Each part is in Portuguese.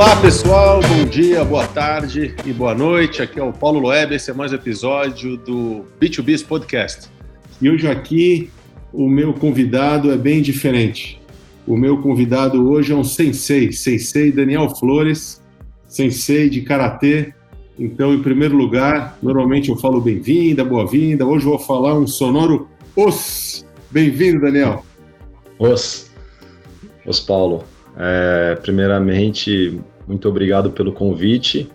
Olá pessoal, bom dia, boa tarde e boa noite. Aqui é o Paulo Loeb, esse é mais um episódio do B2Biz Podcast. E hoje aqui o meu convidado é bem diferente. O meu convidado hoje é um sensei, sensei Daniel Flores, sensei de karatê. Então, em primeiro lugar, normalmente eu falo bem-vinda, boa-vinda. Hoje eu vou falar um sonoro os. Bem-vindo, Daniel. Os. Os Paulo. É, primeiramente, muito obrigado pelo convite.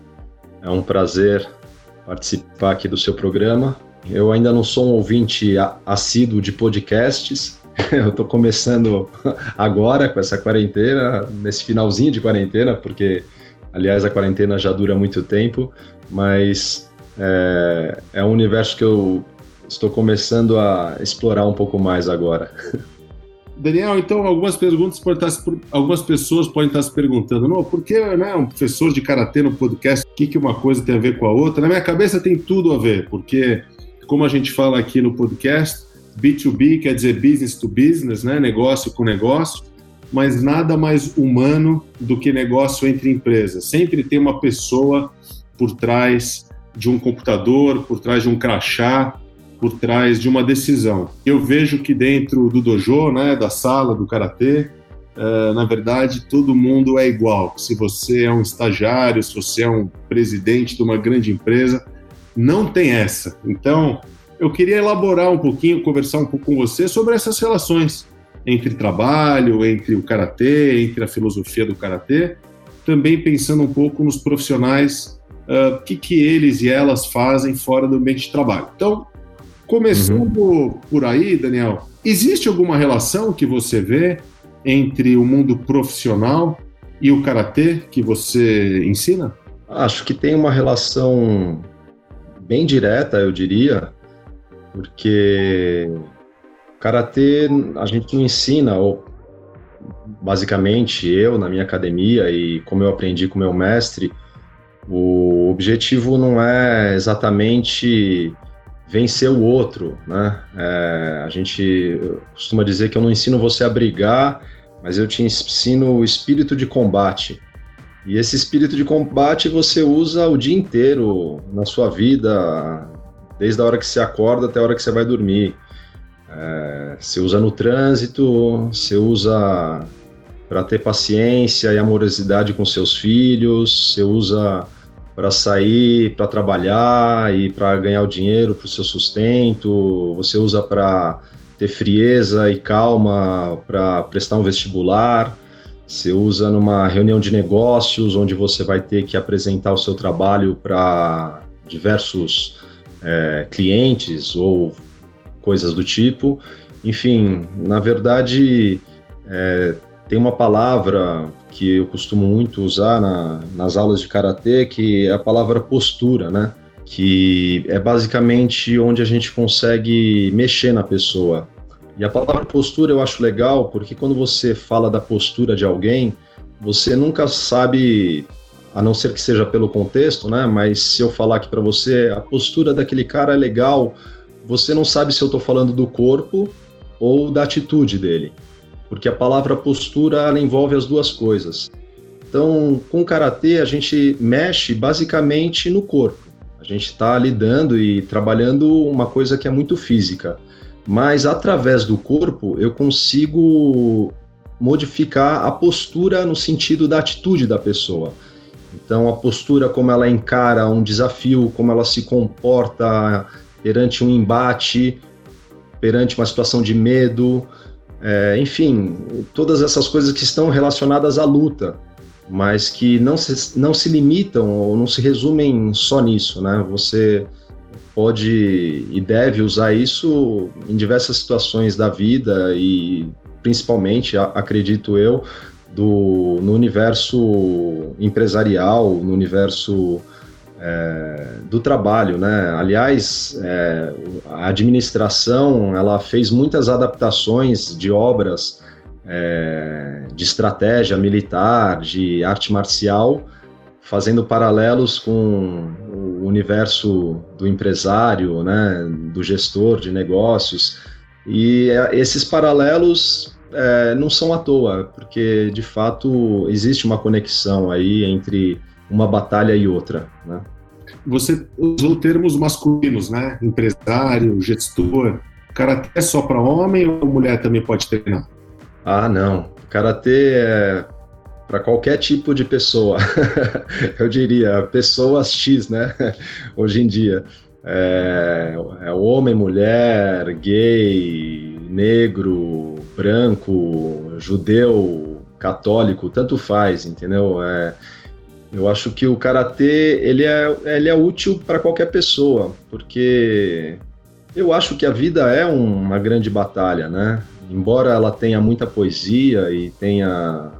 É um prazer participar aqui do seu programa. Eu ainda não sou um ouvinte assíduo de podcasts. Eu estou começando agora com essa quarentena, nesse finalzinho de quarentena, porque, aliás, a quarentena já dura muito tempo, mas é, é um universo que eu estou começando a explorar um pouco mais agora. Daniel, então algumas perguntas podem estar, algumas pessoas podem estar se perguntando, não, por que né, um professor de karatê no podcast? O que, que uma coisa tem a ver com a outra? Na minha cabeça tem tudo a ver, porque como a gente fala aqui no podcast, B2B quer dizer business to business, né, negócio com negócio, mas nada mais humano do que negócio entre empresas. Sempre tem uma pessoa por trás de um computador, por trás de um crachá, por trás de uma decisão. Eu vejo que dentro do dojo, né, da sala do karatê, uh, na verdade todo mundo é igual. Se você é um estagiário, se você é um presidente de uma grande empresa, não tem essa. Então, eu queria elaborar um pouquinho, conversar um pouco com você sobre essas relações entre trabalho, entre o karatê, entre a filosofia do karatê, também pensando um pouco nos profissionais, ah, o uh, que, que eles e elas fazem fora do ambiente de trabalho. Então, Começando uhum. por aí, Daniel, existe alguma relação que você vê entre o mundo profissional e o karatê que você ensina? Acho que tem uma relação bem direta, eu diria, porque karatê a gente não ensina, ou basicamente eu na minha academia e como eu aprendi com meu mestre, o objetivo não é exatamente vencer o outro, né? É, a gente costuma dizer que eu não ensino você a brigar, mas eu te ensino o espírito de combate. E esse espírito de combate você usa o dia inteiro na sua vida, desde a hora que você acorda até a hora que você vai dormir. É, você usa no trânsito, você usa para ter paciência e amorosidade com seus filhos, você usa para sair, para trabalhar e para ganhar o dinheiro para o seu sustento, você usa para ter frieza e calma para prestar um vestibular, você usa numa reunião de negócios onde você vai ter que apresentar o seu trabalho para diversos é, clientes ou coisas do tipo. Enfim, na verdade, é, tem uma palavra que eu costumo muito usar na, nas aulas de karatê, que é a palavra postura, né? Que é basicamente onde a gente consegue mexer na pessoa. E a palavra postura eu acho legal porque quando você fala da postura de alguém, você nunca sabe, a não ser que seja pelo contexto, né? Mas se eu falar aqui para você, a postura daquele cara é legal, você não sabe se eu estou falando do corpo ou da atitude dele porque a palavra postura ela envolve as duas coisas. Então, com o karatê a gente mexe basicamente no corpo. A gente está lidando e trabalhando uma coisa que é muito física, mas através do corpo eu consigo modificar a postura no sentido da atitude da pessoa. Então, a postura, como ela encara um desafio, como ela se comporta perante um embate, perante uma situação de medo, é, enfim, todas essas coisas que estão relacionadas à luta, mas que não se, não se limitam ou não se resumem só nisso, né? Você pode e deve usar isso em diversas situações da vida e principalmente, acredito eu, do, no universo empresarial, no universo é, do trabalho, né? Aliás, é, a administração ela fez muitas adaptações de obras é, de estratégia militar, de arte marcial, fazendo paralelos com o universo do empresário, né? Do gestor de negócios. E é, esses paralelos é, não são à toa, porque de fato existe uma conexão aí entre uma batalha e outra, né? Você usou termos masculinos, né? Empresário, gestor. Karatê é só para homem ou mulher também pode treinar? Ah, não. Karatê é para qualquer tipo de pessoa. Eu diria pessoas X, né? Hoje em dia. É, é homem, mulher, gay, negro, branco, judeu, católico, tanto faz, entendeu? É, eu acho que o karatê ele é, ele é útil para qualquer pessoa, porque eu acho que a vida é uma grande batalha, né? Embora ela tenha muita poesia e tenha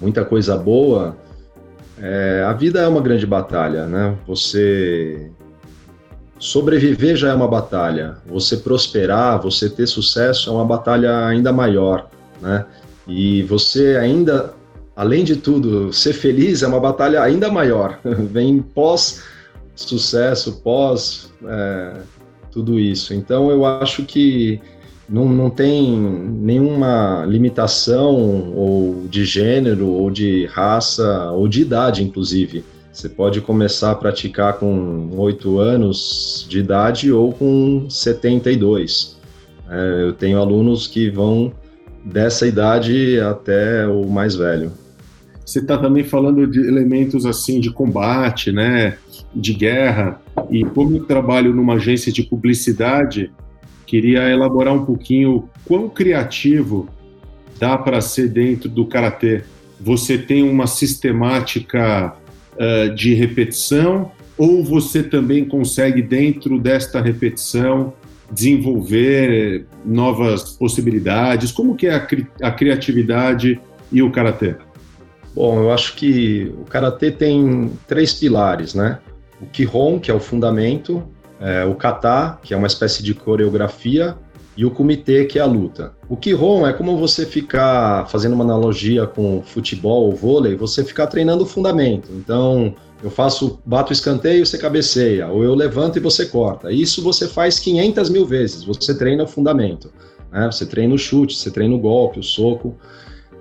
muita coisa boa, é, a vida é uma grande batalha, né? Você sobreviver já é uma batalha, você prosperar, você ter sucesso é uma batalha ainda maior, né? E você ainda além de tudo, ser feliz é uma batalha ainda maior. Vem pós sucesso, pós é, tudo isso. Então eu acho que não, não tem nenhuma limitação ou de gênero ou de raça ou de idade, inclusive. Você pode começar a praticar com 8 anos de idade ou com 72. É, eu tenho alunos que vão dessa idade até o mais velho. Você está também falando de elementos assim de combate, né, de guerra. E como eu trabalho numa agência de publicidade, queria elaborar um pouquinho quão criativo dá para ser dentro do karatê. Você tem uma sistemática uh, de repetição ou você também consegue dentro desta repetição desenvolver novas possibilidades? Como que é a, cri a criatividade e o karatê? Bom, eu acho que o karatê tem três pilares, né? O kihon, que é o fundamento, é, o kata, que é uma espécie de coreografia, e o kumite, que é a luta. O kihon é como você ficar fazendo uma analogia com futebol ou vôlei, você ficar treinando o fundamento. Então, eu faço, bato o escanteio, você cabeceia, ou eu levanto e você corta. Isso você faz 500 mil vezes, você treina o fundamento. Né? Você treina o chute, você treina o golpe, o soco.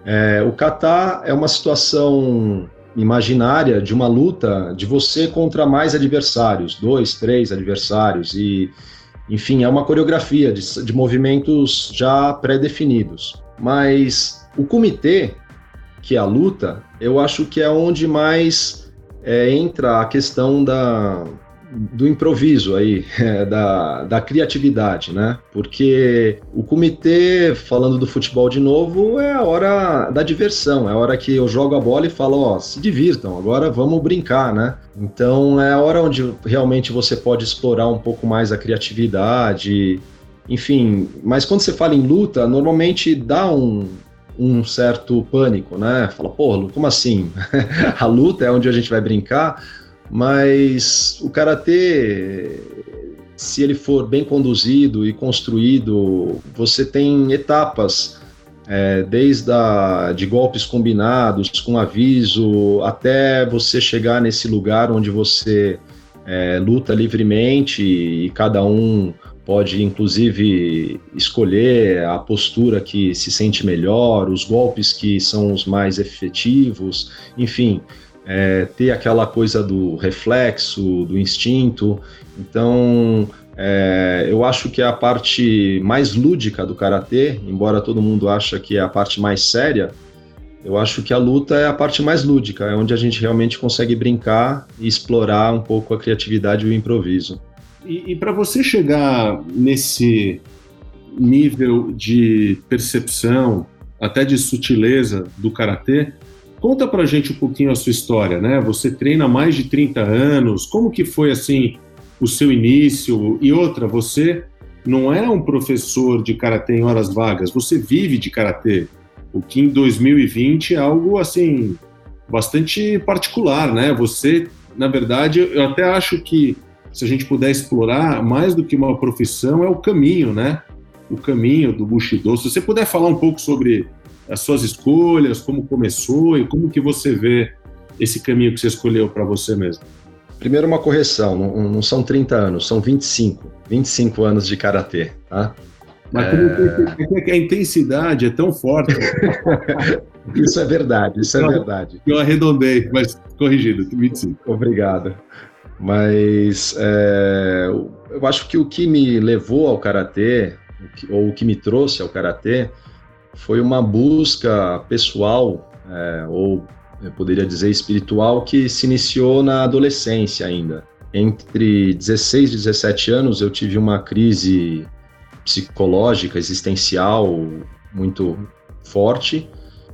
É, o kata é uma situação imaginária de uma luta de você contra mais adversários, dois, três adversários, e enfim, é uma coreografia de, de movimentos já pré-definidos. Mas o comitê, que é a luta, eu acho que é onde mais é, entra a questão da, do improviso aí, é, da, da criatividade, né? Porque o comitê, falando do futebol de novo, é a hora da diversão, é a hora que eu jogo a bola e falo, ó, se divirtam, agora vamos brincar, né? Então é a hora onde realmente você pode explorar um pouco mais a criatividade, enfim. Mas quando você fala em luta, normalmente dá um, um certo pânico, né? Fala, pô, como assim? a luta é onde a gente vai brincar mas o karatê, se ele for bem conduzido e construído, você tem etapas, é, desde a, de golpes combinados, com aviso, até você chegar nesse lugar onde você é, luta livremente e cada um pode inclusive escolher a postura que se sente melhor, os golpes que são os mais efetivos, enfim é, ter aquela coisa do reflexo, do instinto. Então, é, eu acho que é a parte mais lúdica do karatê, embora todo mundo acha que é a parte mais séria. Eu acho que a luta é a parte mais lúdica, é onde a gente realmente consegue brincar e explorar um pouco a criatividade e o improviso. E, e para você chegar nesse nível de percepção, até de sutileza do karatê, Conta pra gente um pouquinho a sua história, né? Você treina há mais de 30 anos, como que foi assim o seu início? E outra, você não é um professor de karatê em horas vagas, você vive de karatê. O que em 2020 é algo assim bastante particular, né? Você, na verdade, eu até acho que se a gente puder explorar mais do que uma profissão é o caminho, né? O caminho do Bushido. Se você puder falar um pouco sobre as suas escolhas, como começou e como que você vê esse caminho que você escolheu para você mesmo? Primeiro uma correção, não, não, são 30 anos, são 25. 25 anos de karatê, tá? Mas é... a intensidade é tão forte. isso é verdade, isso é verdade. Eu arredondei, mas corrigido, 25. Obrigado. Mas é, eu acho que o que me levou ao karatê, ou o que me trouxe ao karatê, foi uma busca pessoal, é, ou eu poderia dizer espiritual, que se iniciou na adolescência ainda. Entre 16 e 17 anos, eu tive uma crise psicológica, existencial muito forte,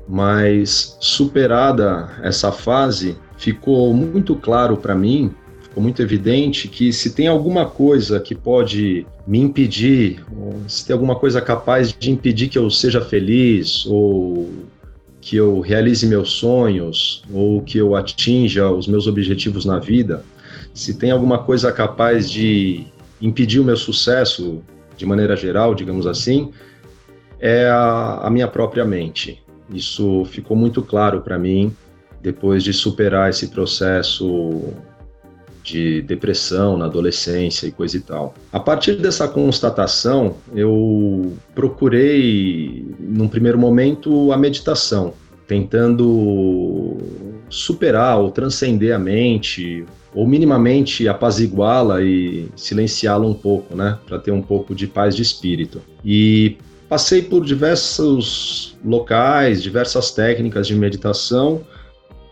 mas superada essa fase, ficou muito claro para mim, ficou muito evidente que se tem alguma coisa que pode me impedir, se tem alguma coisa capaz de impedir que eu seja feliz ou que eu realize meus sonhos ou que eu atinja os meus objetivos na vida, se tem alguma coisa capaz de impedir o meu sucesso de maneira geral, digamos assim, é a, a minha própria mente. Isso ficou muito claro para mim depois de superar esse processo de depressão na adolescência e coisa e tal. A partir dessa constatação, eu procurei, num primeiro momento, a meditação, tentando superar ou transcender a mente, ou minimamente apaziguá-la e silenciá-la um pouco, né, para ter um pouco de paz de espírito. E passei por diversos locais, diversas técnicas de meditação,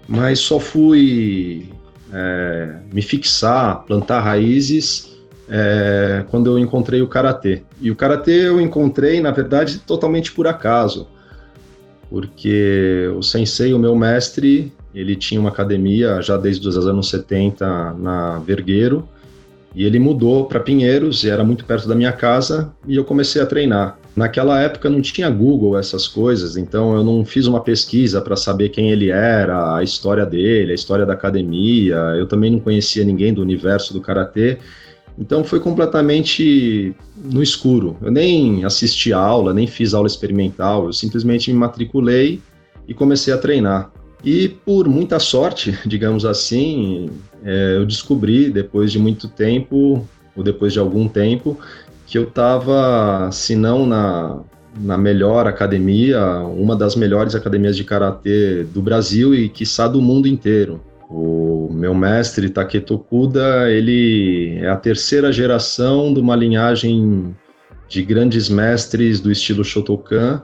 mas só fui é, me fixar, plantar raízes é, quando eu encontrei o karatê. E o karatê eu encontrei, na verdade, totalmente por acaso, porque o sensei, o meu mestre, ele tinha uma academia já desde os anos 70 na Vergueiro, e ele mudou para Pinheiros, e era muito perto da minha casa, e eu comecei a treinar. Naquela época não tinha Google, essas coisas, então eu não fiz uma pesquisa para saber quem ele era, a história dele, a história da academia. Eu também não conhecia ninguém do universo do karatê. Então foi completamente no escuro. Eu nem assisti aula, nem fiz aula experimental, eu simplesmente me matriculei e comecei a treinar. E por muita sorte, digamos assim, é, eu descobri depois de muito tempo, ou depois de algum tempo, que eu estava, se não na, na melhor academia, uma das melhores academias de karatê do Brasil e quiçá do mundo inteiro. O meu mestre Taketo Kuda, ele é a terceira geração de uma linhagem de grandes mestres do estilo Shotokan.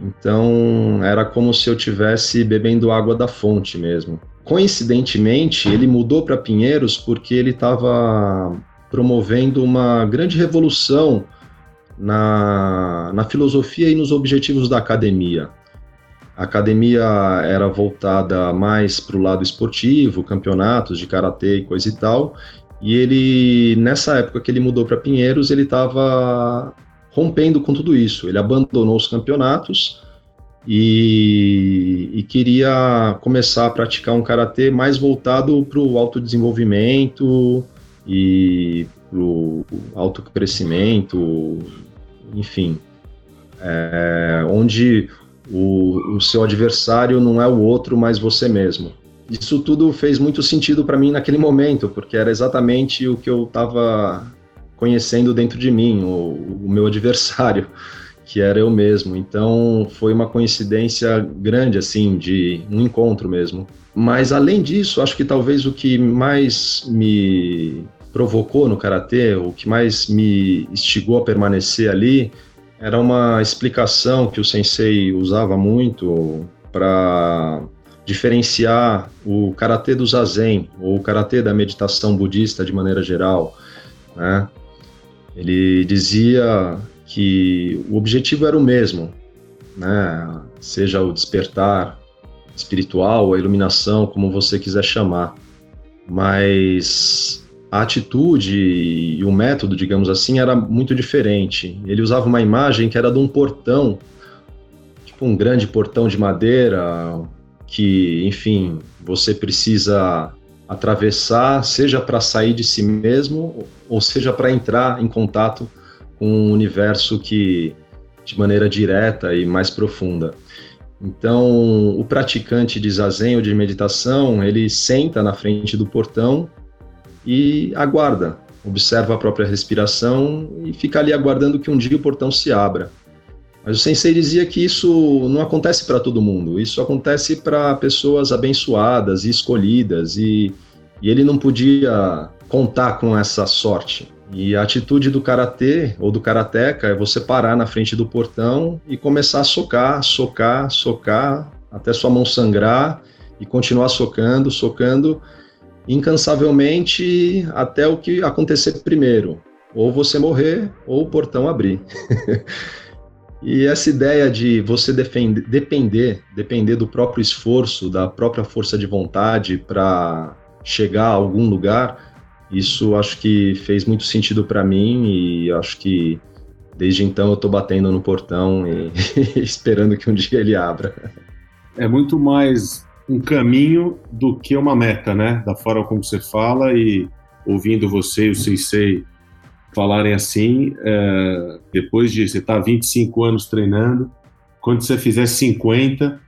Então, era como se eu tivesse bebendo água da fonte mesmo. Coincidentemente, ele mudou para Pinheiros porque ele estava promovendo uma grande revolução na, na filosofia e nos objetivos da academia. A academia era voltada mais para o lado esportivo, campeonatos de karatê e coisa e tal. E ele, nessa época que ele mudou para Pinheiros, ele estava rompendo com tudo isso. Ele abandonou os campeonatos e, e, queria começar a praticar um karatê mais voltado para o autodesenvolvimento, e o autocrescimento, enfim, é, onde o, o seu adversário não é o outro, mas você mesmo. Isso tudo fez muito sentido para mim naquele momento, porque era exatamente o que eu estava conhecendo dentro de mim, o, o meu adversário, que era eu mesmo. Então foi uma coincidência grande, assim, de um encontro mesmo. Mas além disso, acho que talvez o que mais me provocou no karatê, o que mais me instigou a permanecer ali, era uma explicação que o sensei usava muito para diferenciar o karatê do zazen ou o karatê da meditação budista de maneira geral, né? Ele dizia que o objetivo era o mesmo, né? Seja o despertar espiritual, a iluminação, como você quiser chamar, mas a atitude e o método, digamos assim, era muito diferente. Ele usava uma imagem que era de um portão, tipo um grande portão de madeira, que, enfim, você precisa atravessar, seja para sair de si mesmo, ou seja para entrar em contato com um universo que, de maneira direta e mais profunda. Então, o praticante de zazen ou de meditação, ele senta na frente do portão e aguarda. observa a própria respiração e fica ali aguardando que um dia o portão se abra. Mas o sensei dizia que isso não acontece para todo mundo, isso acontece para pessoas abençoadas e escolhidas, e, e ele não podia contar com essa sorte. E a atitude do karatê ou do karateca é você parar na frente do portão e começar a socar, socar, socar, até sua mão sangrar e continuar socando, socando incansavelmente até o que acontecer primeiro. Ou você morrer ou o portão abrir. e essa ideia de você defender, depender, depender do próprio esforço, da própria força de vontade para chegar a algum lugar, isso acho que fez muito sentido para mim e acho que desde então eu estou batendo no portão e esperando que um dia ele abra. É muito mais um caminho do que uma meta, né? Da forma como você fala e ouvindo você e o Sensei falarem assim, é, depois de você estar tá 25 anos treinando, quando você fizer 50,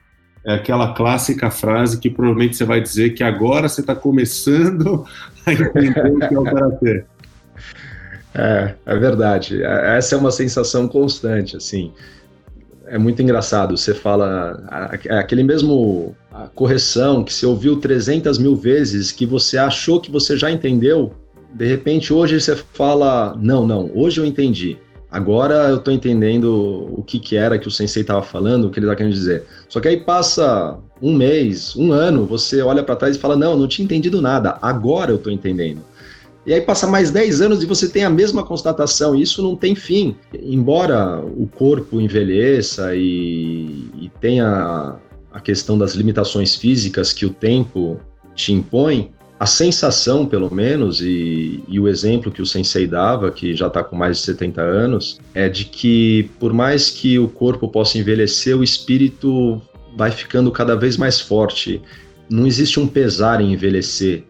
é aquela clássica frase que provavelmente você vai dizer que agora você está começando a entender o que é o Karatê. É, é verdade. É, essa é uma sensação constante, assim. É muito engraçado. Você fala aquele mesmo correção que você ouviu 300 mil vezes, que você achou que você já entendeu. De repente, hoje você fala: Não, não, hoje eu entendi. Agora eu estou entendendo o que, que era que o sensei estava falando, o que ele está querendo dizer. Só que aí passa um mês, um ano, você olha para trás e fala: Não, não tinha entendido nada, agora eu estou entendendo. E aí passa mais 10 anos e você tem a mesma constatação, e isso não tem fim. Embora o corpo envelheça e, e tenha a questão das limitações físicas que o tempo te impõe, a sensação, pelo menos, e, e, o exemplo que o sensei dava, que já está com mais de 70 anos, é de que, por mais que o corpo possa envelhecer, o espírito vai ficando cada vez mais forte. Não existe um pesar em envelhecer,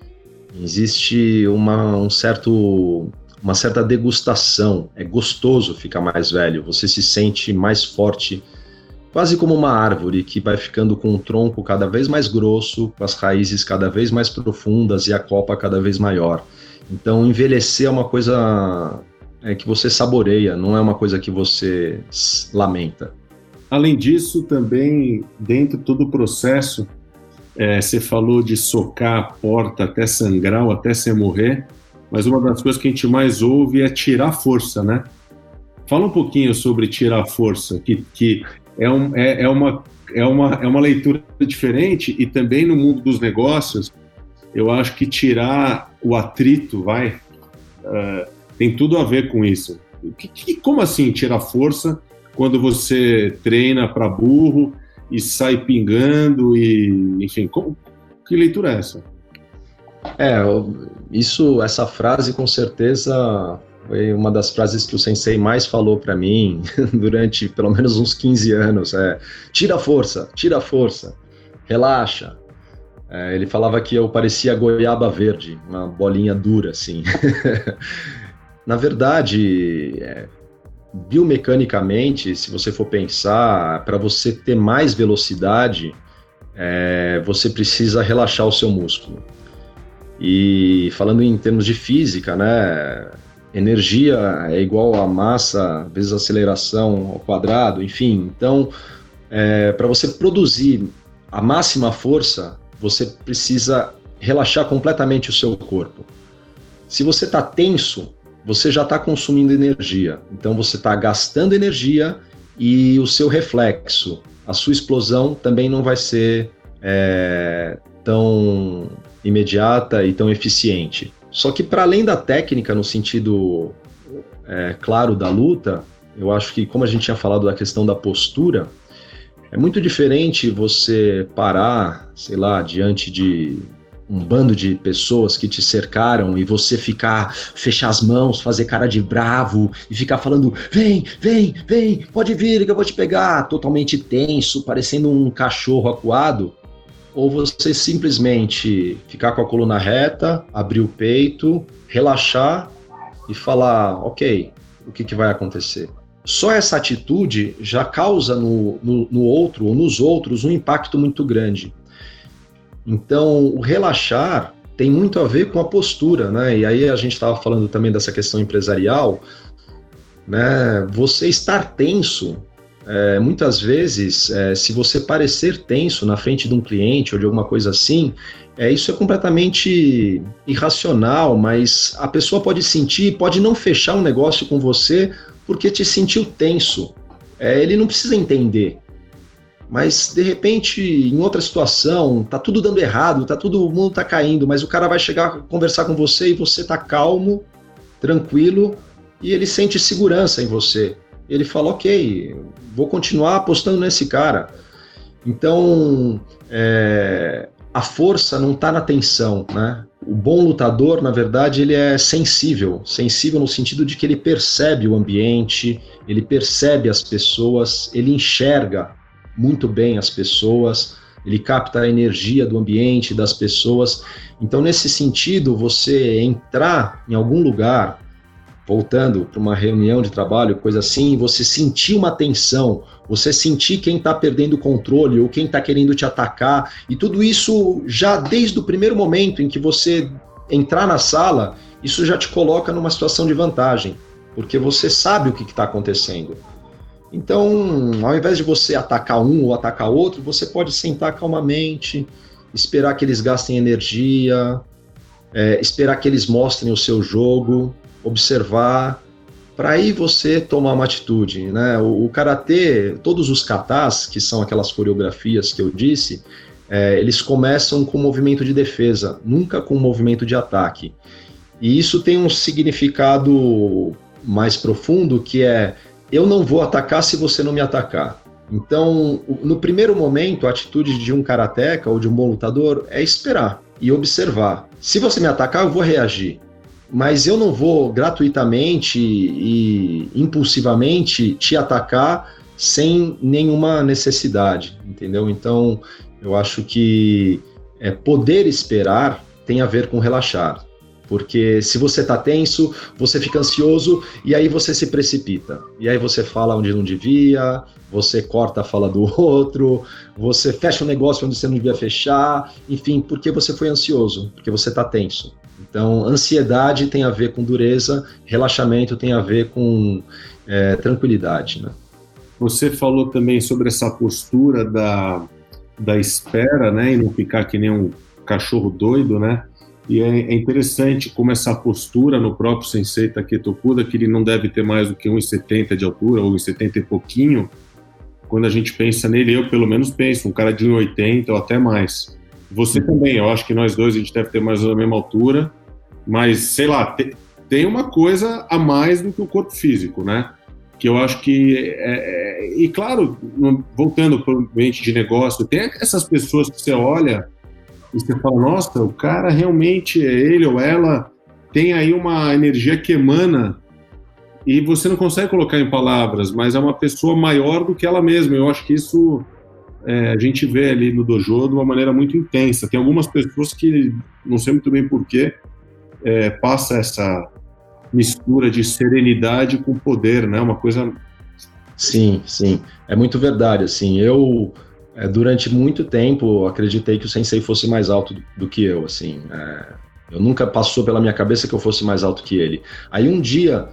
existe uma, um certo, uma certa degustação. É gostoso ficar mais velho, você se sente mais forte quase como uma árvore que vai ficando com o tronco cada vez mais grosso, com as raízes cada vez mais profundas e a copa cada vez maior. Então, envelhecer é uma coisa é, que você saboreia, não é uma coisa que você lamenta. Além disso, também, dentro de todo o processo, é, você falou de socar a porta até sangrar ou até você morrer, mas uma das coisas que a gente mais ouve é tirar força, né? Fala um pouquinho sobre tirar força, que, que é, um, é, é, uma, é, uma, é uma leitura diferente e também no mundo dos negócios, eu acho que tirar o atrito, vai, uh, tem tudo a ver com isso. Que, que, como assim tirar força quando você treina para burro e sai pingando e, enfim, como, que leitura é essa? É, isso, essa frase com certeza foi uma das frases que o sensei mais falou para mim durante pelo menos uns 15 anos. É, tira força, tira força, relaxa. É, ele falava que eu parecia goiaba verde, uma bolinha dura, assim. Na verdade, é, biomecanicamente, se você for pensar, para você ter mais velocidade, é, você precisa relaxar o seu músculo. E falando em termos de física, né? energia é igual a massa vezes aceleração ao quadrado, enfim. Então, é, para você produzir a máxima força, você precisa relaxar completamente o seu corpo. Se você está tenso, você já está consumindo energia. Então, você está gastando energia e o seu reflexo, a sua explosão também não vai ser é, tão imediata e tão eficiente. Só que para além da técnica, no sentido é, claro da luta, eu acho que como a gente tinha falado da questão da postura, é muito diferente você parar, sei lá, diante de um bando de pessoas que te cercaram e você ficar, fechar as mãos, fazer cara de bravo e ficar falando: vem, vem, vem, pode vir que eu vou te pegar, totalmente tenso, parecendo um cachorro acuado ou você simplesmente ficar com a coluna reta, abrir o peito, relaxar e falar, ok, o que, que vai acontecer? Só essa atitude já causa no, no, no outro ou nos outros um impacto muito grande. Então, o relaxar tem muito a ver com a postura, né? E aí a gente estava falando também dessa questão empresarial, né? Você estar tenso, é, muitas vezes, é, se você parecer tenso na frente de um cliente ou de alguma coisa assim, é, isso é completamente irracional, mas a pessoa pode sentir, pode não fechar um negócio com você porque te sentiu tenso. É, ele não precisa entender. Mas de repente, em outra situação, tá tudo dando errado, tá tudo, o mundo tá caindo, mas o cara vai chegar conversar com você e você tá calmo, tranquilo, e ele sente segurança em você. Ele fala, ok, vou continuar apostando nesse cara. Então, é, a força não está na tensão, né? O bom lutador, na verdade, ele é sensível, sensível no sentido de que ele percebe o ambiente, ele percebe as pessoas, ele enxerga muito bem as pessoas, ele capta a energia do ambiente, das pessoas. Então, nesse sentido, você entrar em algum lugar, voltando para uma reunião de trabalho, coisa assim, você sentir uma tensão, você sentir quem está perdendo o controle ou quem está querendo te atacar, e tudo isso já desde o primeiro momento em que você entrar na sala, isso já te coloca numa situação de vantagem, porque você sabe o que está acontecendo. Então, ao invés de você atacar um ou atacar outro, você pode sentar calmamente, esperar que eles gastem energia, é, esperar que eles mostrem o seu jogo, observar, para aí você tomar uma atitude. Né? O, o karatê, todos os katas, que são aquelas coreografias que eu disse, é, eles começam com movimento de defesa, nunca com movimento de ataque. E isso tem um significado mais profundo que é eu não vou atacar se você não me atacar. Então, no primeiro momento, a atitude de um karateca ou de um bom lutador é esperar e observar. Se você me atacar, eu vou reagir mas eu não vou gratuitamente e impulsivamente te atacar sem nenhuma necessidade, entendeu? Então, eu acho que é, poder esperar tem a ver com relaxar. Porque se você está tenso, você fica ansioso e aí você se precipita. E aí você fala onde não devia, você corta a fala do outro, você fecha um negócio onde você não devia fechar, enfim, porque você foi ansioso, porque você está tenso. Então, ansiedade tem a ver com dureza, relaxamento tem a ver com é, tranquilidade. Né? Você falou também sobre essa postura da, da espera, né, e não ficar que nem um cachorro doido, né? E é, é interessante como essa postura no próprio Sensei Taketo Kuda, que ele não deve ter mais do que 1,70 de altura, ou 1,70 e pouquinho, quando a gente pensa nele, eu pelo menos penso, um cara de 1,80 ou até mais. Você também, eu acho que nós dois a gente deve ter mais ou menos a mesma altura, mas sei lá, tem uma coisa a mais do que o corpo físico, né? Que eu acho que. É, é, e claro, voltando para o ambiente de negócio, tem essas pessoas que você olha e você fala, nossa, o cara realmente, é ele ou ela, tem aí uma energia que emana e você não consegue colocar em palavras, mas é uma pessoa maior do que ela mesma. Eu acho que isso é, a gente vê ali no dojo de uma maneira muito intensa. Tem algumas pessoas que, não sei muito bem porquê, é, passa essa mistura de serenidade com poder, né? Uma coisa. Sim, sim, é muito verdade. Assim, eu é, durante muito tempo acreditei que o sensei fosse mais alto do, do que eu. Assim, é, eu nunca passou pela minha cabeça que eu fosse mais alto que ele. Aí um dia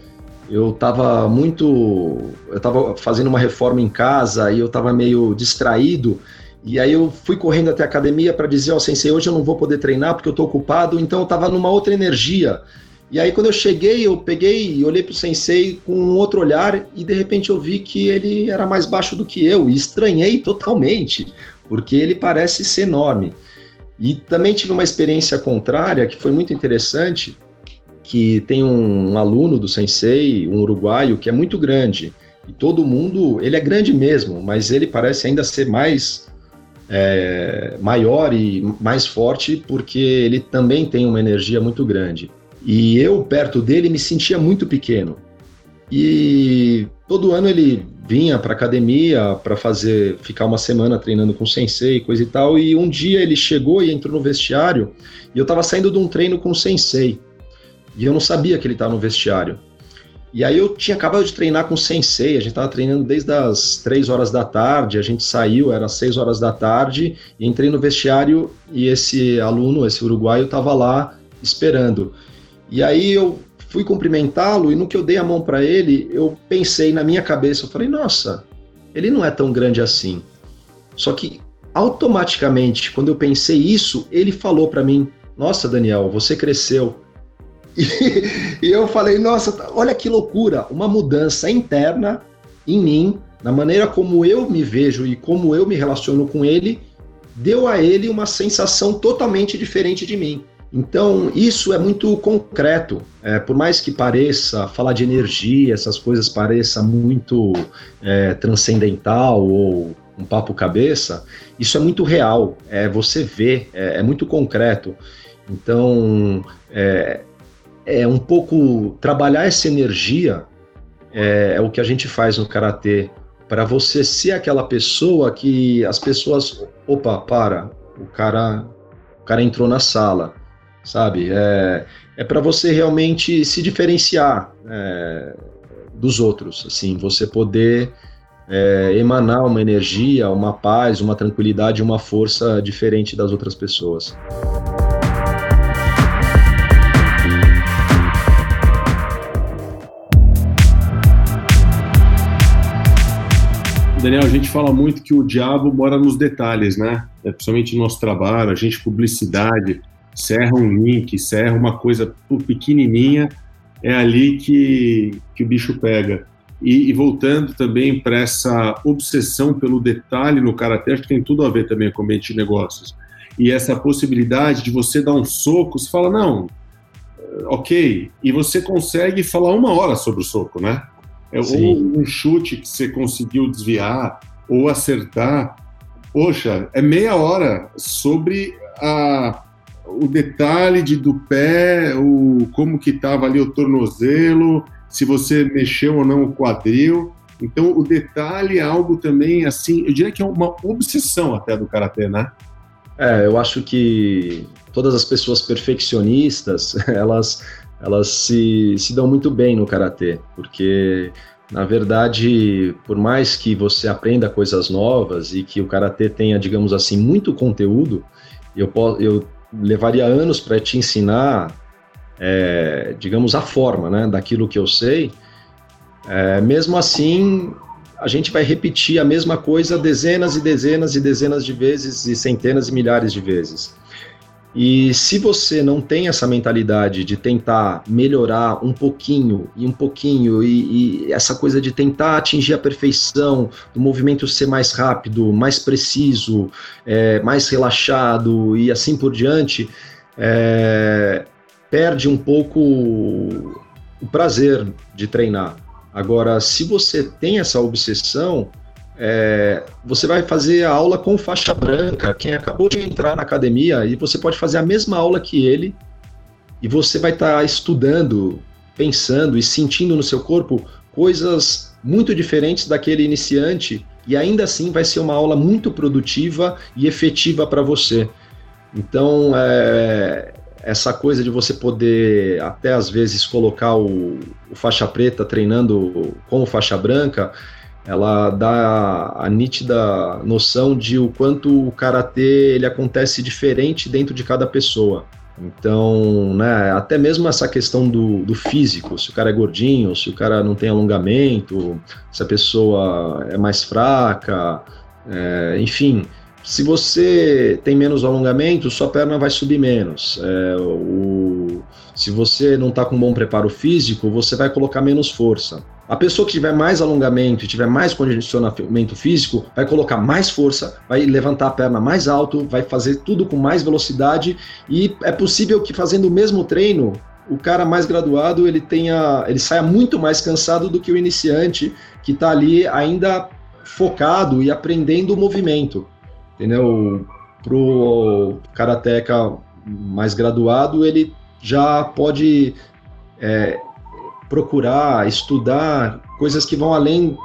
eu estava muito, eu estava fazendo uma reforma em casa e eu estava meio distraído. E aí eu fui correndo até a academia para dizer, ó, oh, sensei, hoje eu não vou poder treinar porque eu estou ocupado, então eu estava numa outra energia. E aí quando eu cheguei, eu peguei e olhei para o sensei com um outro olhar e de repente eu vi que ele era mais baixo do que eu e estranhei totalmente, porque ele parece ser enorme. E também tive uma experiência contrária que foi muito interessante, que tem um, um aluno do sensei, um uruguaio, que é muito grande. E todo mundo, ele é grande mesmo, mas ele parece ainda ser mais é, maior e mais forte porque ele também tem uma energia muito grande. E eu, perto dele, me sentia muito pequeno. E todo ano ele vinha para academia para fazer, ficar uma semana treinando com o sensei, coisa e tal. E um dia ele chegou e entrou no vestiário e eu estava saindo de um treino com o sensei. E eu não sabia que ele estava no vestiário. E aí eu tinha acabado de treinar com o sensei, a gente estava treinando desde as 3 horas da tarde, a gente saiu, era 6 horas da tarde, e entrei no vestiário e esse aluno, esse uruguaio, estava lá esperando. E aí eu fui cumprimentá-lo e no que eu dei a mão para ele, eu pensei na minha cabeça, eu falei, nossa, ele não é tão grande assim. Só que automaticamente, quando eu pensei isso, ele falou para mim, nossa, Daniel, você cresceu. E, e eu falei, nossa, olha que loucura, uma mudança interna em mim, na maneira como eu me vejo e como eu me relaciono com ele, deu a ele uma sensação totalmente diferente de mim. Então, isso é muito concreto. É, por mais que pareça, falar de energia, essas coisas pareça muito é, transcendental ou um papo cabeça, isso é muito real. É, você vê, é, é muito concreto. Então, é, é um pouco trabalhar essa energia é, é o que a gente faz no karatê para você ser aquela pessoa que as pessoas, opa, para, o cara, o cara entrou na sala, sabe? É, é para você realmente se diferenciar é, dos outros, assim, você poder é, emanar uma energia, uma paz, uma tranquilidade, uma força diferente das outras pessoas. Daniel, a gente fala muito que o diabo mora nos detalhes, né? É, principalmente no nosso trabalho, a gente publicidade, serra um link, serra uma coisa pequenininha, é ali que, que o bicho pega. E, e voltando também para essa obsessão pelo detalhe no karatê, acho que tem tudo a ver também com o ambiente de negócios. E essa possibilidade de você dar um soco, você fala, não, ok, e você consegue falar uma hora sobre o soco, né? É, ou um chute que você conseguiu desviar ou acertar. Poxa, é meia hora sobre a, o detalhe de, do pé, o, como que estava ali o tornozelo, se você mexeu ou não o quadril. Então, o detalhe é algo também, assim, eu diria que é uma obsessão até do Karatê, né? É, eu acho que todas as pessoas perfeccionistas, elas elas se, se dão muito bem no karatê, porque na verdade, por mais que você aprenda coisas novas e que o karatê tenha, digamos assim, muito conteúdo, eu, eu levaria anos para te ensinar, é, digamos, a forma né, daquilo que eu sei. É, mesmo assim, a gente vai repetir a mesma coisa dezenas e dezenas e dezenas de vezes e centenas e milhares de vezes. E se você não tem essa mentalidade de tentar melhorar um pouquinho e um pouquinho, e, e, essa coisa de tentar atingir a perfeição, do movimento ser mais rápido, mais preciso, é, mais relaxado e assim por diante, é, perde um pouco o prazer de treinar. Agora, se você tem essa obsessão, é, você vai fazer a aula com faixa branca, quem acabou de entrar na academia, e você pode fazer a mesma aula que ele, e você vai estar tá estudando, pensando e sentindo no seu corpo coisas muito diferentes daquele iniciante, e ainda assim vai ser uma aula muito produtiva e efetiva para você. Então, é, essa coisa de você poder até às vezes colocar o, o faixa preta treinando com faixa branca ela dá a nítida noção de o quanto o karatê ele acontece diferente dentro de cada pessoa. Então, né, até mesmo essa questão do, do físico, se o cara é gordinho, se o cara não tem alongamento, se a pessoa é mais fraca, é, enfim, se você tem menos alongamento, sua perna vai subir menos. É, o, se você não está com bom preparo físico, você vai colocar menos força. A pessoa que tiver mais alongamento e tiver mais condicionamento físico vai colocar mais força, vai levantar a perna mais alto, vai fazer tudo com mais velocidade e é possível que fazendo o mesmo treino o cara mais graduado ele tenha, ele saia muito mais cansado do que o iniciante que está ali ainda focado e aprendendo o movimento, entendeu? Pro karateca mais graduado ele já pode é, procurar, estudar coisas que vão além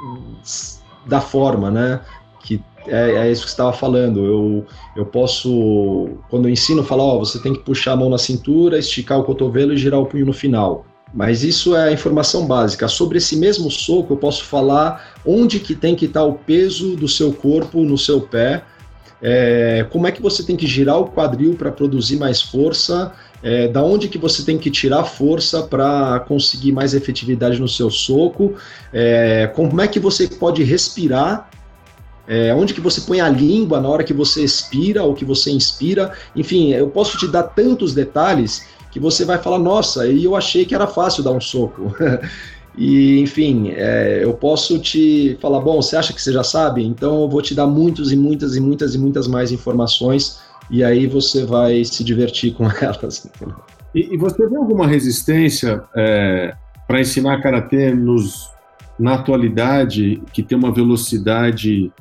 da forma, né? Que é, é isso que estava falando. Eu, eu posso, quando eu ensino, falar: Ó, você tem que puxar a mão na cintura, esticar o cotovelo e girar o punho no final. Mas isso é a informação básica. Sobre esse mesmo soco, eu posso falar onde que tem que estar o peso do seu corpo no seu pé, é, como é que você tem que girar o quadril para produzir mais força, é, da onde que você tem que tirar força para conseguir mais efetividade no seu soco, é, como é que você pode respirar é, onde que você põe a língua na hora que você expira ou que você inspira, enfim, eu posso te dar tantos detalhes que você vai falar, nossa, e eu achei que era fácil dar um soco. e, enfim, é, eu posso te falar, bom, você acha que você já sabe? Então eu vou te dar muitos e muitas e muitas e muitas mais informações e aí você vai se divertir com elas. E, e você vê alguma resistência é, para ensinar karatê nos, na atualidade que tem uma velocidade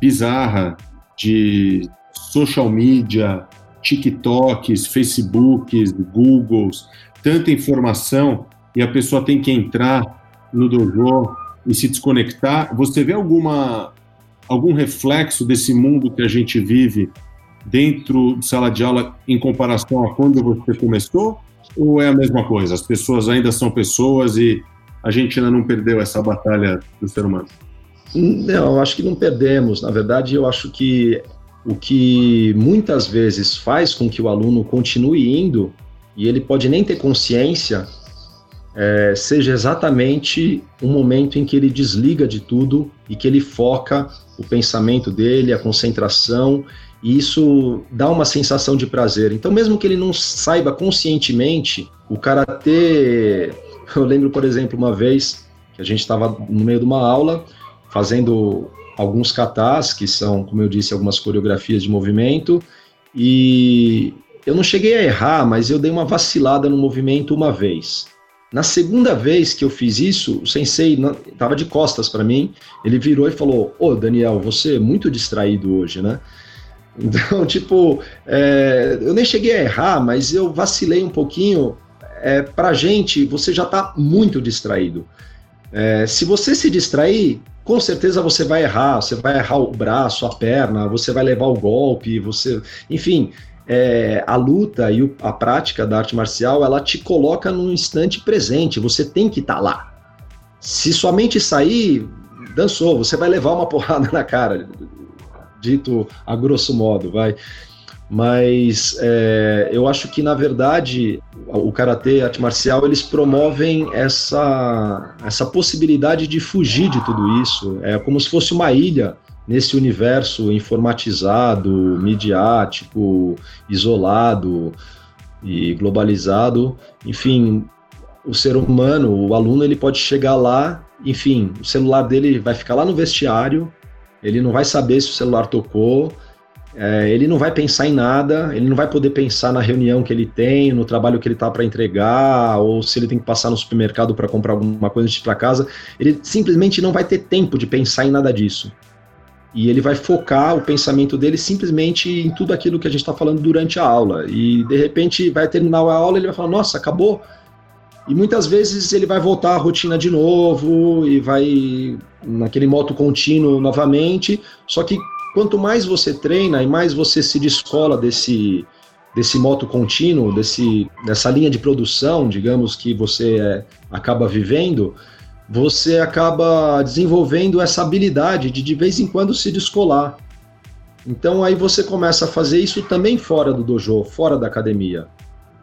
bizarra de social media, TikToks, Facebooks, Googles, tanta informação e a pessoa tem que entrar no dojo e se desconectar. Você vê alguma algum reflexo desse mundo que a gente vive dentro de sala de aula em comparação a quando você começou? Ou é a mesma coisa? As pessoas ainda são pessoas e a gente ainda não perdeu essa batalha do ser humano? Não, acho que não perdemos. Na verdade, eu acho que o que muitas vezes faz com que o aluno continue indo, e ele pode nem ter consciência, é, seja exatamente o momento em que ele desliga de tudo e que ele foca o pensamento dele, a concentração, e isso dá uma sensação de prazer. Então, mesmo que ele não saiba conscientemente, o karatê. Eu lembro, por exemplo, uma vez que a gente estava no meio de uma aula fazendo alguns katas, que são, como eu disse, algumas coreografias de movimento, e eu não cheguei a errar, mas eu dei uma vacilada no movimento uma vez. Na segunda vez que eu fiz isso, o sensei estava de costas para mim, ele virou e falou: Ô Daniel, você é muito distraído hoje, né? Então, tipo, é, eu nem cheguei a errar, mas eu vacilei um pouquinho. É, pra gente, você já está muito distraído. É, se você se distrair, com certeza você vai errar, você vai errar o braço, a perna, você vai levar o golpe, você, enfim, é, a luta e a prática da arte marcial, ela te coloca num instante presente, você tem que estar tá lá. Se sua mente sair, dançou, você vai levar uma porrada na cara, dito a grosso modo, vai. Mas é, eu acho que, na verdade, o Karatê, a arte marcial, eles promovem essa, essa possibilidade de fugir de tudo isso. É como se fosse uma ilha nesse universo informatizado, midiático, isolado e globalizado. Enfim, o ser humano, o aluno, ele pode chegar lá, enfim, o celular dele vai ficar lá no vestiário, ele não vai saber se o celular tocou, é, ele não vai pensar em nada, ele não vai poder pensar na reunião que ele tem, no trabalho que ele está para entregar, ou se ele tem que passar no supermercado para comprar alguma coisa para casa. Ele simplesmente não vai ter tempo de pensar em nada disso. E ele vai focar o pensamento dele simplesmente em tudo aquilo que a gente está falando durante a aula. E de repente vai terminar a aula ele vai falar: Nossa, acabou. E muitas vezes ele vai voltar à rotina de novo e vai naquele moto contínuo novamente. Só que quanto mais você treina e mais você se descola desse desse moto contínuo, desse, dessa linha de produção, digamos, que você é, acaba vivendo, você acaba desenvolvendo essa habilidade de de vez em quando se descolar. Então aí você começa a fazer isso também fora do dojo, fora da academia.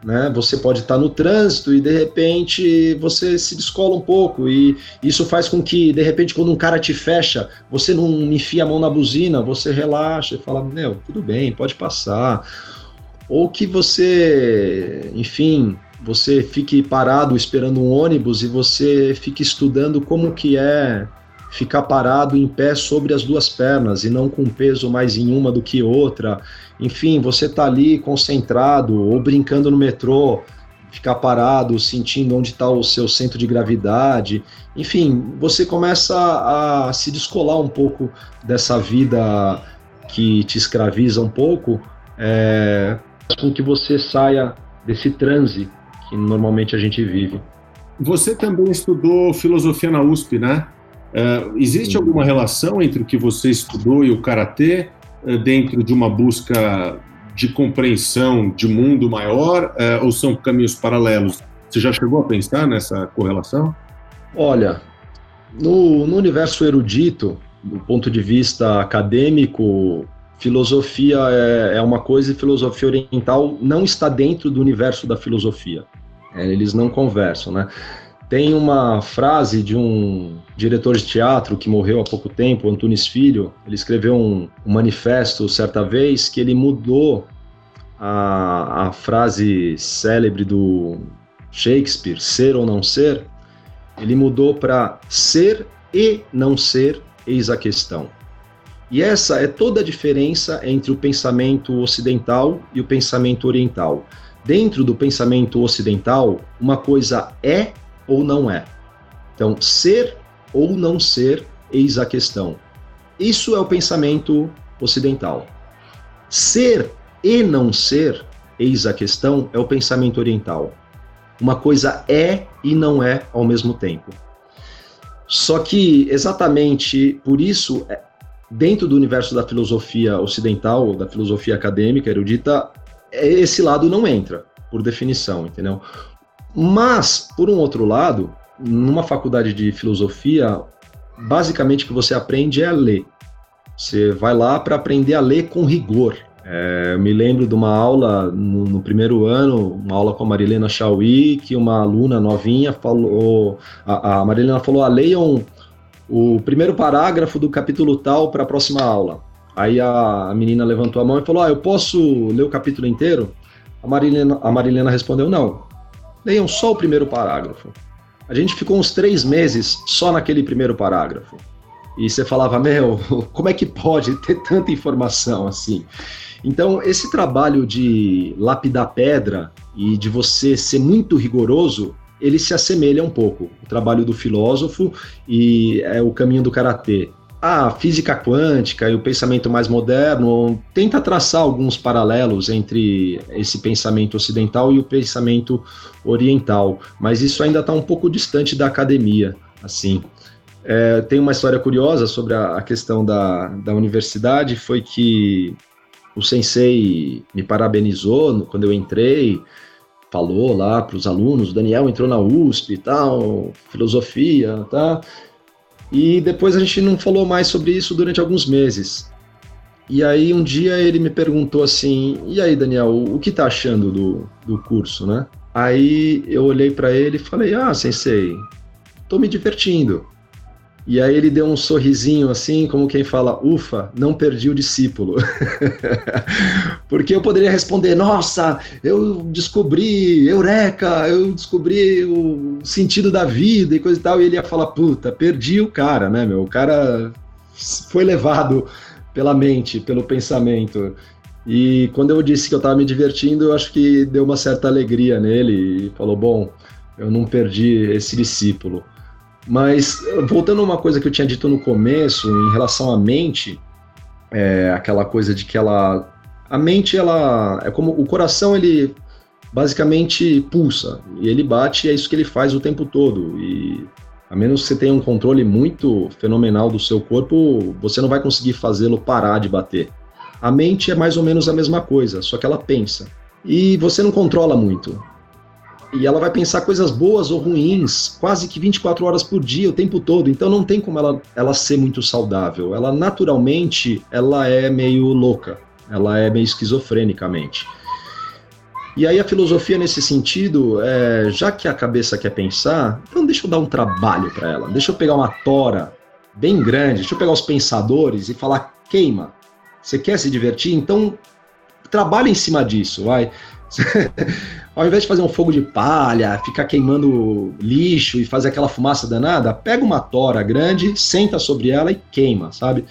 Né? Você pode estar no trânsito e de repente você se descola um pouco e isso faz com que de repente quando um cara te fecha, você não enfia a mão na buzina, você relaxa e fala, meu, tudo bem, pode passar. Ou que você, enfim, você fique parado esperando um ônibus e você fique estudando como que é ficar parado em pé sobre as duas pernas e não com peso mais em uma do que outra. Enfim, você tá ali concentrado ou brincando no metrô, ficar parado, sentindo onde está o seu centro de gravidade. Enfim, você começa a se descolar um pouco dessa vida que te escraviza um pouco, é, com que você saia desse transe que normalmente a gente vive. Você também estudou filosofia na USP, né? Uh, existe Sim. alguma relação entre o que você estudou e o karatê uh, dentro de uma busca de compreensão de mundo maior uh, ou são caminhos paralelos? Você já chegou a pensar nessa correlação? Olha, no, no universo erudito, do ponto de vista acadêmico, filosofia é, é, uma coisa e filosofia oriental não está dentro do universo da filosofia. É, eles não conversam, né? Tem uma frase de um diretor de teatro que morreu há pouco tempo, Antunes Filho. Ele escreveu um, um manifesto certa vez que ele mudou a, a frase célebre do Shakespeare, ser ou não ser, ele mudou para ser e não ser, eis a questão. E essa é toda a diferença entre o pensamento ocidental e o pensamento oriental. Dentro do pensamento ocidental, uma coisa é ou não é. Então, ser ou não ser, eis a questão. Isso é o pensamento ocidental. Ser e não ser, eis a questão, é o pensamento oriental. Uma coisa é e não é ao mesmo tempo. Só que exatamente por isso, é, dentro do universo da filosofia ocidental, da filosofia acadêmica, erudita, esse lado não entra, por definição, entendeu? Mas, por um outro lado, numa faculdade de filosofia, basicamente o que você aprende é a ler. Você vai lá para aprender a ler com rigor. É, eu me lembro de uma aula no, no, primeiro ano, uma aula com a Marilena Chauí, que uma aluna novinha falou, a, a Marilena falou, ah, leiam o primeiro parágrafo do capítulo tal para a próxima aula. Aí a, a, menina levantou a mão e falou, ah, eu posso ler o capítulo inteiro? A Marilena, a Marilena respondeu, não, leiam só o primeiro parágrafo. A gente ficou uns três meses só naquele primeiro parágrafo. E você falava, meu, como é que pode ter tanta informação assim? Então, esse trabalho de lapidar pedra e de você ser muito rigoroso, ele se assemelha um pouco. O trabalho do filósofo e é o caminho do karatê a física quântica e o pensamento mais moderno tenta traçar alguns paralelos entre esse pensamento ocidental e o pensamento oriental, mas isso ainda está um pouco distante da academia, assim. É, tem uma história curiosa sobre a, a questão da, da universidade, foi que o sensei me parabenizou quando eu entrei, falou lá para os alunos, o Daniel entrou na USP e tal, filosofia, tá? E depois a gente não falou mais sobre isso durante alguns meses. E aí um dia ele me perguntou assim: "E aí, Daniel, o que tá achando do, do curso, né?" Aí eu olhei para ele e falei: "Ah, sensei, tô me divertindo. E aí ele deu um sorrisinho assim, como quem fala, ufa, não perdi o discípulo. Porque eu poderia responder, nossa, eu descobri, eureka, eu descobri o sentido da vida e coisa e tal, e ele ia falar, puta, perdi o cara, né, meu? O cara foi levado pela mente, pelo pensamento. E quando eu disse que eu estava me divertindo, eu acho que deu uma certa alegria nele e falou, bom, eu não perdi esse discípulo. Mas voltando a uma coisa que eu tinha dito no começo, em relação à mente, é aquela coisa de que ela. A mente, ela. É como. O coração, ele basicamente pulsa. E ele bate e é isso que ele faz o tempo todo. E a menos que você tenha um controle muito fenomenal do seu corpo, você não vai conseguir fazê-lo parar de bater. A mente é mais ou menos a mesma coisa, só que ela pensa. E você não controla muito e ela vai pensar coisas boas ou ruins quase que 24 horas por dia, o tempo todo. Então não tem como ela, ela ser muito saudável. Ela naturalmente ela é meio louca, ela é meio esquizofrenicamente. E aí a filosofia nesse sentido, é, já que a cabeça quer pensar, então deixa eu dar um trabalho para ela. Deixa eu pegar uma tora bem grande, deixa eu pegar os pensadores e falar queima. Você quer se divertir? Então trabalha em cima disso, vai. Ao invés de fazer um fogo de palha, ficar queimando lixo e fazer aquela fumaça danada, pega uma tora grande, senta sobre ela e queima, sabe?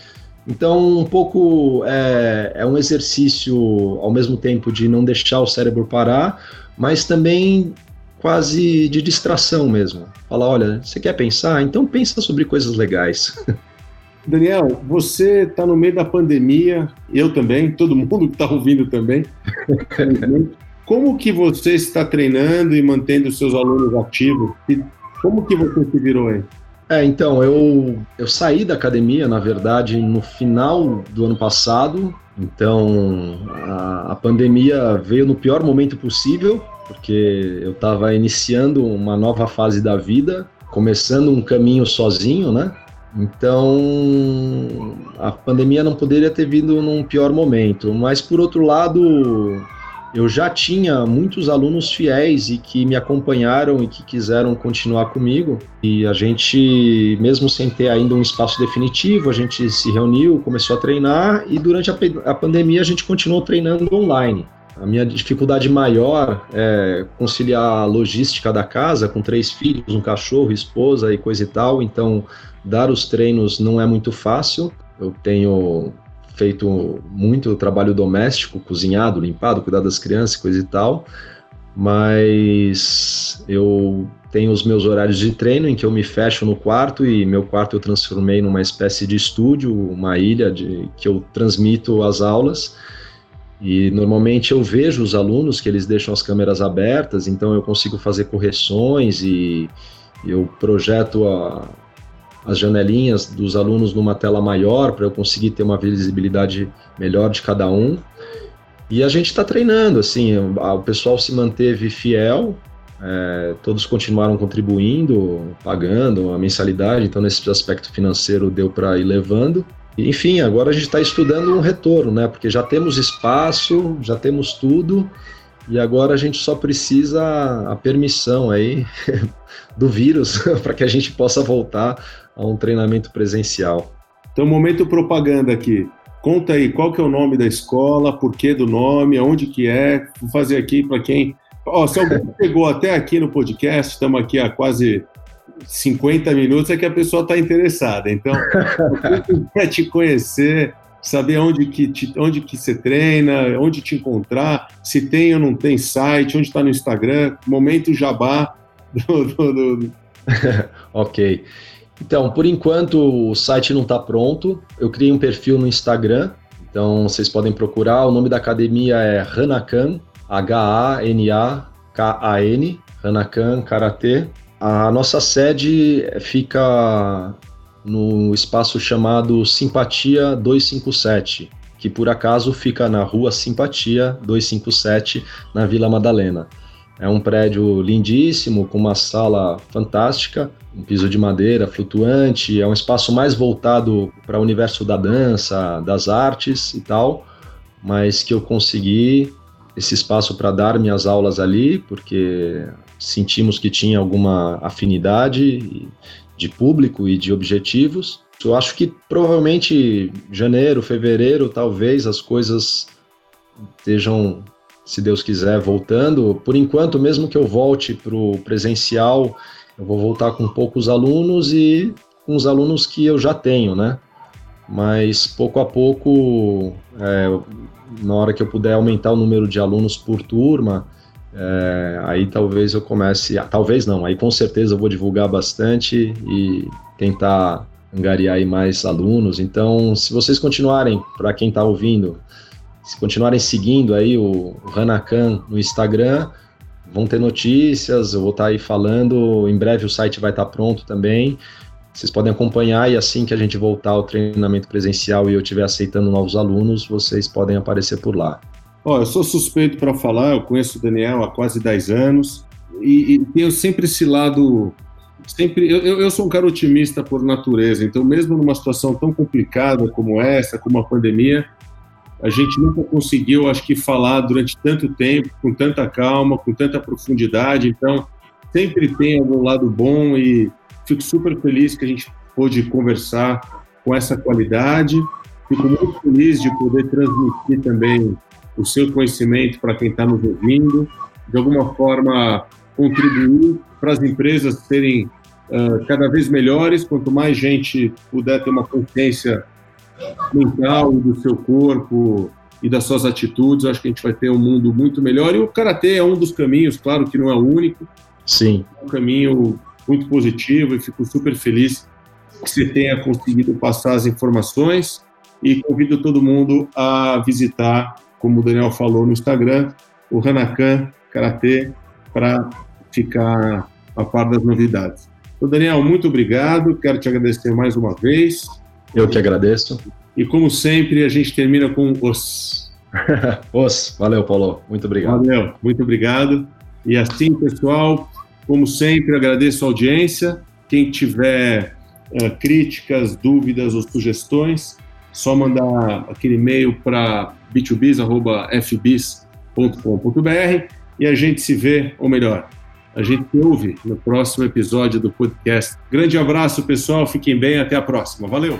Então, um pouco é, é um exercício ao mesmo tempo de não deixar o cérebro parar, mas também quase de distração mesmo. Falar, olha, você quer pensar? Então pensa sobre coisas legais. Daniel, você está no meio da pandemia, eu também, todo mundo que está ouvindo também. Como que você está treinando e mantendo seus alunos ativos? E como que você se virou aí? É, então, eu, eu saí da academia, na verdade, no final do ano passado. Então, a, a pandemia veio no pior momento possível porque eu estava iniciando uma nova fase da vida, começando um caminho sozinho, né? Então, a pandemia não poderia ter vindo num pior momento, mas por outro lado, eu já tinha muitos alunos fiéis e que me acompanharam e que quiseram continuar comigo. E a gente, mesmo sem ter ainda um espaço definitivo, a gente se reuniu, começou a treinar e durante a, a pandemia a gente continuou treinando online. A minha dificuldade maior é conciliar a logística da casa com três filhos, um cachorro, esposa e coisa e tal. Então, dar os treinos não é muito fácil. Eu tenho feito muito trabalho doméstico, cozinhado, limpado, cuidado das crianças, coisa e tal, mas eu tenho os meus horários de treino em que eu me fecho no quarto e meu quarto eu transformei numa espécie de estúdio, uma ilha de que eu transmito as aulas. E normalmente eu vejo os alunos que eles deixam as câmeras abertas, então eu consigo fazer correções e eu projeto a, as janelinhas dos alunos numa tela maior para eu conseguir ter uma visibilidade melhor de cada um. E a gente está treinando, assim, o pessoal se manteve fiel, é, todos continuaram contribuindo, pagando a mensalidade, então nesse aspecto financeiro deu para ir levando. Enfim, agora a gente está estudando um retorno, né? Porque já temos espaço, já temos tudo, e agora a gente só precisa a permissão aí do vírus para que a gente possa voltar a um treinamento presencial. Então, momento propaganda aqui. Conta aí qual que é o nome da escola, por que do nome, aonde que é. Vou fazer aqui para quem. Ó, se alguém chegou até aqui no podcast, estamos aqui há quase 50 minutos, é que a pessoa está interessada. Então, quer te conhecer, saber onde que, te, onde que você treina, onde te encontrar, se tem ou não tem site, onde está no Instagram, momento jabá do, do, do... ok. Então, por enquanto o site não está pronto. Eu criei um perfil no Instagram, então vocês podem procurar. O nome da academia é Hanakan, H-A-N-A-K-A-N, Hanakan Karatê. A nossa sede fica no espaço chamado Simpatia 257, que por acaso fica na rua Simpatia 257, na Vila Madalena. É um prédio lindíssimo, com uma sala fantástica, um piso de madeira flutuante, é um espaço mais voltado para o universo da dança, das artes e tal, mas que eu consegui esse espaço para dar minhas aulas ali, porque sentimos que tinha alguma afinidade de público e de objetivos. Eu acho que provavelmente janeiro, fevereiro, talvez as coisas estejam se Deus quiser, voltando. Por enquanto, mesmo que eu volte para o presencial, eu vou voltar com poucos alunos e com os alunos que eu já tenho, né? Mas pouco a pouco, é, na hora que eu puder aumentar o número de alunos por turma, é, aí talvez eu comece. Talvez não, aí com certeza eu vou divulgar bastante e tentar angariar aí mais alunos. Então, se vocês continuarem, para quem está ouvindo, se continuarem seguindo aí o, o Hanakan no Instagram, vão ter notícias, eu vou estar tá aí falando, em breve o site vai estar tá pronto também. Vocês podem acompanhar e assim que a gente voltar ao treinamento presencial e eu estiver aceitando novos alunos, vocês podem aparecer por lá. Ó, eu sou suspeito para falar, eu conheço o Daniel há quase 10 anos e, e tenho sempre esse lado sempre eu, eu sou um cara otimista por natureza, então mesmo numa situação tão complicada como essa, como a pandemia, a gente nunca conseguiu, acho que, falar durante tanto tempo, com tanta calma, com tanta profundidade. Então, sempre tem algum lado bom e fico super feliz que a gente pôde conversar com essa qualidade. Fico muito feliz de poder transmitir também o seu conhecimento para quem está nos ouvindo, de alguma forma contribuir para as empresas serem uh, cada vez melhores. Quanto mais gente puder ter uma consciência mental do seu corpo e das suas atitudes, acho que a gente vai ter um mundo muito melhor. E o karatê é um dos caminhos, claro que não é o único. Sim. É um caminho muito positivo e fico super feliz que você tenha conseguido passar as informações e convido todo mundo a visitar, como o Daniel falou no Instagram, o Hanakan Karatê para ficar a par das novidades. Então, Daniel, muito obrigado. Quero te agradecer mais uma vez. Eu que agradeço. E como sempre, a gente termina com os. os. Valeu, Paulo. Muito obrigado. Valeu, muito obrigado. E assim, pessoal, como sempre, agradeço a audiência. Quem tiver uh, críticas, dúvidas ou sugestões, só mandar aquele e-mail para b2bis.fbis.com.br e a gente se vê, ou melhor, a gente se ouve no próximo episódio do podcast. Grande abraço, pessoal. Fiquem bem. Até a próxima. Valeu!